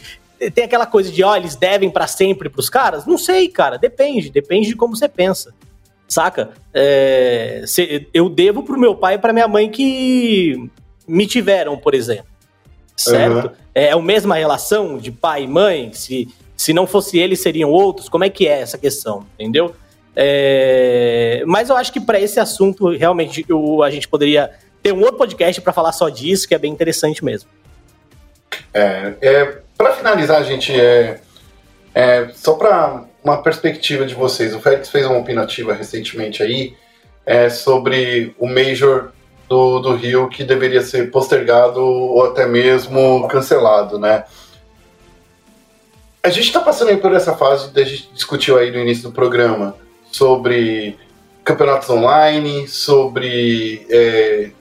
Speaker 3: Tem aquela coisa de, ó, eles devem para sempre pros caras? Não sei, cara. Depende. Depende de como você pensa. Saca? É, se, eu devo pro meu pai e pra minha mãe que me tiveram, por exemplo. Certo? Uhum. É a mesma relação de pai e mãe? Se se não fosse ele, seriam outros? Como é que é essa questão? Entendeu? É... Mas eu acho que para esse assunto, realmente, eu, a gente poderia ter um outro podcast para falar só disso, que é bem interessante mesmo.
Speaker 1: É, é para finalizar, gente, é, é só para uma perspectiva de vocês. O Félix fez uma opinativa recentemente aí é, sobre o Major do, do Rio que deveria ser postergado ou até mesmo cancelado, né? A gente está passando aí por essa fase que a gente discutiu aí no início do programa sobre campeonatos online, sobre é,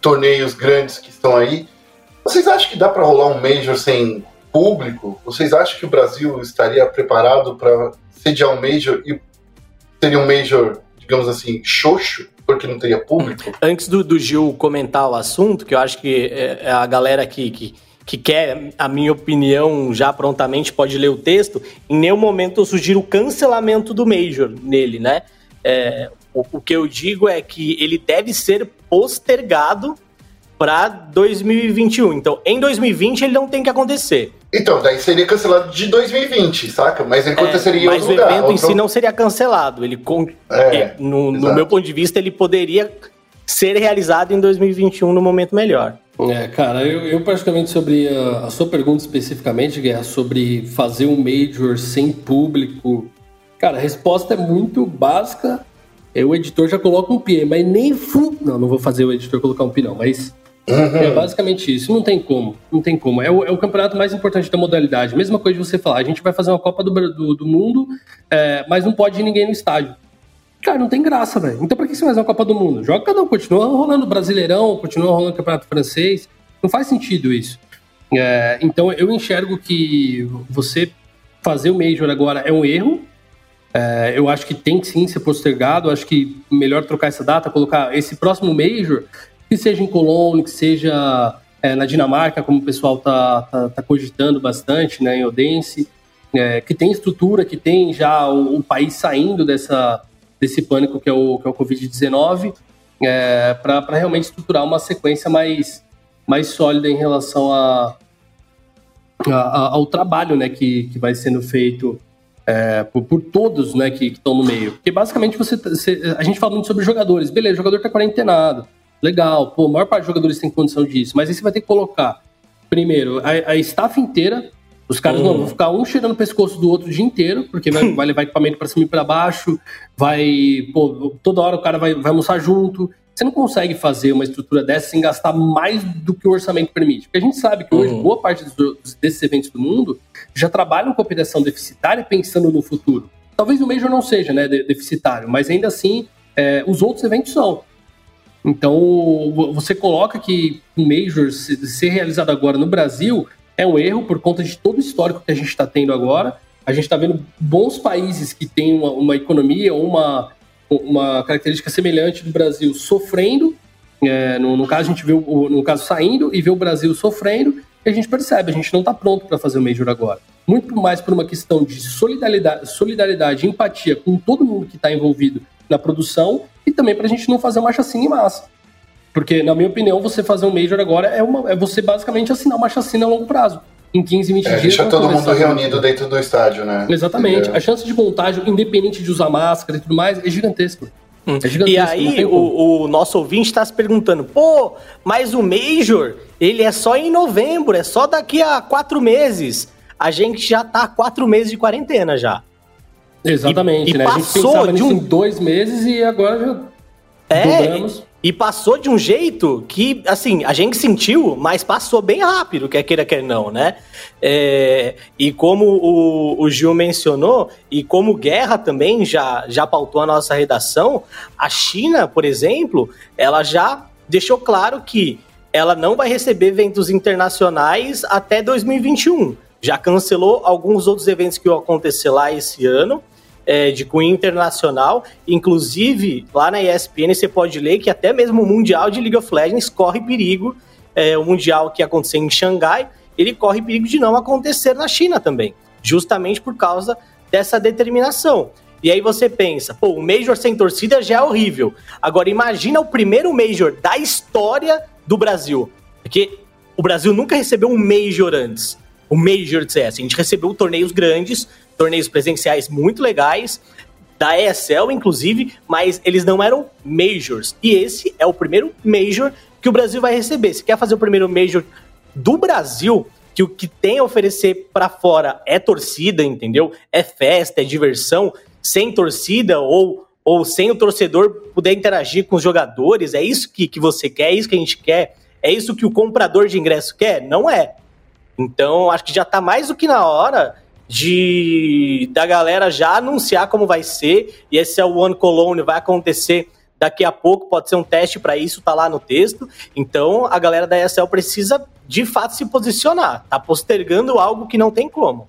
Speaker 1: torneios grandes que estão aí. Vocês acham que dá para rolar um Major sem público? Vocês acham que o Brasil estaria preparado para sediar um Major e seria um Major, digamos assim, xoxo? Porque não teria público?
Speaker 3: Antes do, do Gil comentar o assunto, que eu acho que é, é a galera que, que que quer a minha opinião já prontamente pode ler o texto, em nenhum momento eu sugiro o cancelamento do Major nele, né? É, o, o, que eu digo é que ele deve ser postergado para 2021. Então, em 2020 ele não tem que acontecer.
Speaker 1: Então, daí seria cancelado de 2020, saca? Mas ele é, aconteceria em
Speaker 3: outro
Speaker 1: lugar.
Speaker 3: Mas o evento em si não seria cancelado. Ele, é, no, no meu ponto de vista, ele poderia ser realizado em 2021 no momento melhor.
Speaker 2: É, cara, eu, eu praticamente sobre a, a, sua pergunta especificamente, Guerra, sobre fazer um Major sem público. Cara, a resposta é muito básica. É, o editor já coloca um pi, mas nem fu... Não, não vou fazer o editor colocar um pi, não, mas uhum. é basicamente isso. Não tem como, não tem como. É o, é o, campeonato mais importante da modalidade. Mesma coisa de você falar, a gente vai fazer uma Copa do, do, do Mundo, é, mas não pode ir ninguém no estádio. Cara, não tem graça, velho. Então pra que você faz uma Copa do Mundo? Joga cada um, continua rolando Brasileirão, continua rolando Campeonato Francês. Não faz sentido isso. É, então eu enxergo que você fazer o Major agora é um erro. É, eu acho que tem que sim ser postergado. Acho que melhor trocar essa data, colocar esse próximo Major, que seja em Cologne, que seja é, na Dinamarca, como o pessoal tá, tá, tá cogitando bastante, né, em Odense, é, que tem estrutura, que tem já o, o país saindo dessa desse pânico que é o, que é o Covid-19, é, para realmente estruturar uma sequência mais, mais sólida em relação a, a, a, ao trabalho né, que, que vai sendo feito é, por, por, todos né, que estão no meio. Porque basicamente você, você, a gente fala muito sobre jogadores. Beleza, o jogador está quarentenado. Legal, pô, a maior parte dos jogadores tem condição disso. Mas aí você vai ter que colocar, primeiro, a, a staff inteira os caras uhum. não vão ficar um cheirando o pescoço do outro o dia inteiro, porque vai, [laughs] vai levar equipamento para cima e para baixo, vai. Pô, toda hora o cara vai, vai almoçar junto. Você não consegue fazer uma estrutura dessa sem gastar mais do que o orçamento permite. Porque a gente sabe que hoje, uhum. boa parte dos, desses eventos do mundo já trabalham com operação deficitária pensando no futuro. Talvez o Major não seja né, deficitário, mas ainda assim é, os outros eventos são. Então, você coloca que o Major ser realizado agora no Brasil é um erro por conta de todo o histórico que a gente está tendo agora. A gente está vendo bons países que têm uma, uma economia ou uma, uma característica semelhante do Brasil sofrendo. É, no, no, caso, a gente vê o, no caso saindo e vê o Brasil sofrendo, e a gente percebe, a gente não está pronto para fazer o Major agora. Muito mais por uma questão de solidariedade, solidariedade empatia com todo mundo que está envolvido na produção e também para a gente não fazer uma chacina em massa. Porque, na minha opinião, você fazer um Major agora é, uma, é você basicamente assinar uma chacina a longo prazo. Em 15, 20 é, dias.
Speaker 1: Deixa todo mundo reunido dentro do estádio, né?
Speaker 2: Exatamente. A chance de contágio, independente de usar máscara e tudo mais, é gigantesco.
Speaker 3: Hum. É gigantesco, e aí, o, o, nosso ouvinte está se perguntando: pô, mas o Major, ele é só em novembro, é só daqui a quatro meses. A gente já tá quatro meses de quarentena já.
Speaker 2: Exatamente,
Speaker 3: e,
Speaker 2: né?
Speaker 3: E
Speaker 2: gente pensava de um... dois meses e agora já
Speaker 3: é, dobramos. E passou de um jeito que, assim, a gente sentiu, mas passou bem rápido, quer queira, quer não, né? É, e como o, o Gil mencionou, e como Guerra também já, já pautou a nossa redação, a China, por exemplo, ela já deixou claro que ela não vai receber eventos internacionais até 2021. Já cancelou alguns outros eventos que iam acontecer lá esse ano é, de cunho internacional. Inclusive, lá na ESPN você pode ler que até mesmo o Mundial de League of Legends corre perigo. É, o Mundial que aconteceu em Xangai, ele corre perigo de não acontecer na China também. Justamente por causa dessa determinação. E aí você pensa, pô, o Major sem torcida já é horrível. Agora imagina o primeiro Major da história do Brasil. Porque o Brasil nunca recebeu um Major antes. O Major de CS. A gente recebeu torneios grandes, torneios presenciais muito legais, da ESL, inclusive, mas eles não eram majors. E esse é o primeiro major que o Brasil vai receber. Se quer fazer o primeiro major do Brasil, que o que tem a oferecer para fora é torcida, entendeu? É festa, é diversão, sem torcida ou, ou sem o torcedor poder interagir com os jogadores, é isso que, que você quer, é isso que a gente quer, é isso que o comprador de ingresso quer? Não é. Então, acho que já está mais do que na hora de da galera já anunciar como vai ser, e esse é o One Cologne, vai acontecer daqui a pouco, pode ser um teste para isso, tá lá no texto. Então, a galera da ESL precisa de fato se posicionar, tá postergando algo que não tem como.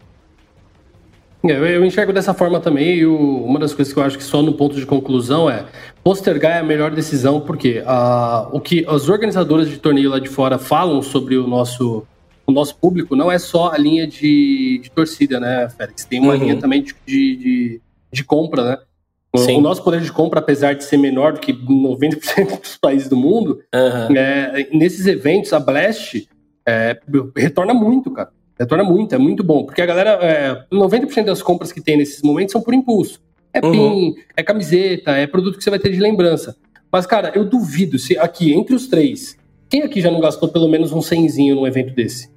Speaker 2: É, eu enxergo dessa forma também, e uma das coisas que eu acho que só no ponto de conclusão é postergar é a melhor decisão, porque uh, o que as organizadoras de torneio lá de fora falam sobre o nosso o nosso público não é só a linha de, de torcida, né, Félix? Tem uma uhum. linha também de, de, de compra, né? Sim. O nosso poder de compra, apesar de ser menor do que 90% dos países do mundo, uhum. é, nesses eventos, a Blast é, retorna muito, cara. Retorna muito, é muito bom. Porque a galera, é, 90% das compras que tem nesses momentos são por impulso. É uhum. pin, é camiseta, é produto que você vai ter de lembrança. Mas, cara, eu duvido se aqui, entre os três, quem aqui já não gastou pelo menos um cenzinho num evento desse?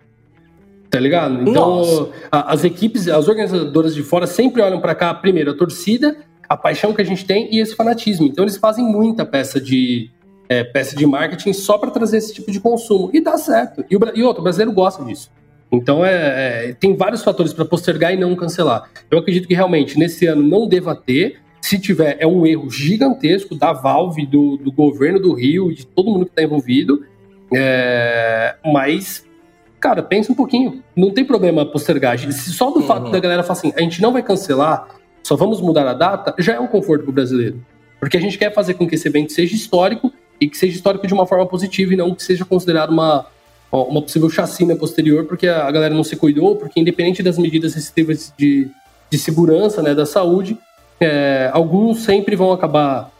Speaker 2: Tá ligado? Então, a, as equipes, as organizadoras de fora sempre olham para cá, primeiro, a torcida, a paixão que a gente tem e esse fanatismo. Então, eles fazem muita peça de, é, peça de marketing só para trazer esse tipo de consumo. E dá certo. E, o, e outro, o brasileiro gosta disso. Então, é, é tem vários fatores para postergar e não cancelar. Eu acredito que realmente nesse ano não deva ter. Se tiver, é um erro gigantesco da Valve, do, do governo do Rio, de todo mundo que está envolvido. É, mas cara, pensa um pouquinho. Não tem problema postergar. Só do uhum. fato da galera falar assim, a gente não vai cancelar, só vamos mudar a data, já é um conforto pro brasileiro. Porque a gente quer fazer com que esse evento seja histórico e que seja histórico de uma forma positiva e não que seja considerado uma, uma possível chacina posterior porque a galera não se cuidou, porque independente das medidas restritivas de, de segurança, né, da saúde, é, alguns sempre vão acabar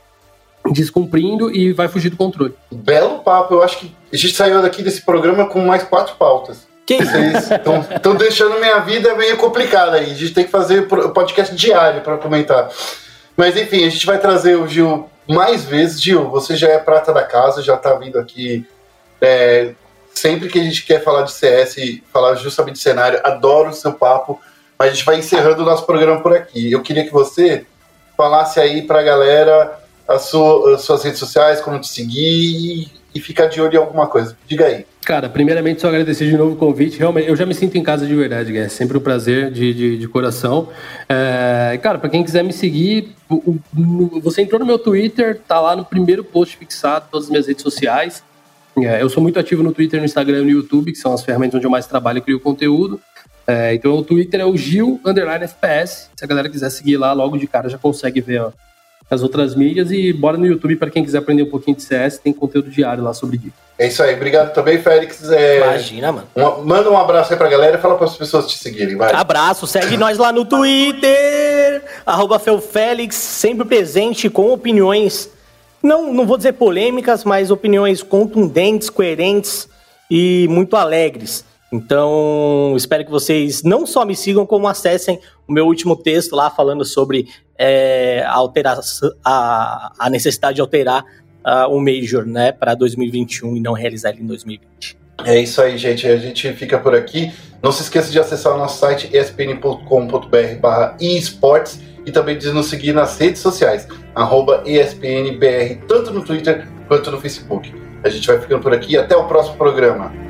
Speaker 2: descumprindo e vai fugir do controle.
Speaker 1: Belo papo, eu acho que a gente saiu daqui desse programa com mais quatro pautas.
Speaker 3: Que
Speaker 1: Vocês estão deixando minha vida meio complicada aí. A gente tem que fazer podcast diário para comentar. Mas enfim, a gente vai trazer o Gil mais vezes. Gil, você já é prata da casa, já está vindo aqui. É, sempre que a gente quer falar de CS, falar justamente de cenário, adoro o seu papo. Mas a gente vai encerrando o nosso programa por aqui. Eu queria que você falasse aí para a galera as, as suas redes sociais, como te seguir e, ficar de olho em alguma coisa. Diga aí.
Speaker 2: Cara, primeiramente só agradecer de novo o convite. Realmente, eu já me sinto em casa de verdade, é sempre um prazer de, de, de coração. É, cara, para quem quiser me seguir, você entrou no meu Twitter, tá lá no primeiro post fixado, todas as minhas redes sociais. É, eu sou muito ativo no Twitter, no Instagram e no YouTube, que são as ferramentas onde eu mais trabalho e crio conteúdo. É, então o Twitter é o Gil Underline FPS. Se a galera quiser seguir lá, logo de cara já consegue ver ó, as outras mídias e bora no YouTube para quem quiser aprender um pouquinho de CS, tem conteúdo diário lá sobre isso.
Speaker 1: É isso aí, obrigado também, Félix. É...
Speaker 3: Imagina, mano.
Speaker 1: Um, manda um abraço aí pra galera e fala para as pessoas te seguirem, vai.
Speaker 3: Abraço, segue nós lá no Twitter, arroba Felfélix, sempre presente com opiniões, não, não vou dizer polêmicas, mas opiniões contundentes, coerentes e muito alegres. Então, espero que vocês não só me sigam, como acessem o meu último texto lá falando sobre é, a, a, a, necessidade de alterar uh, o Major né, para 2021 e não realizar ele em 2020.
Speaker 1: É isso aí, gente. A gente fica por aqui. Não se esqueça de acessar o nosso site espn.com.br esportes e também de nos seguir nas redes sociais, ESPNBR, tanto no Twitter quanto no Facebook. A gente vai ficando por aqui. Até o próximo programa.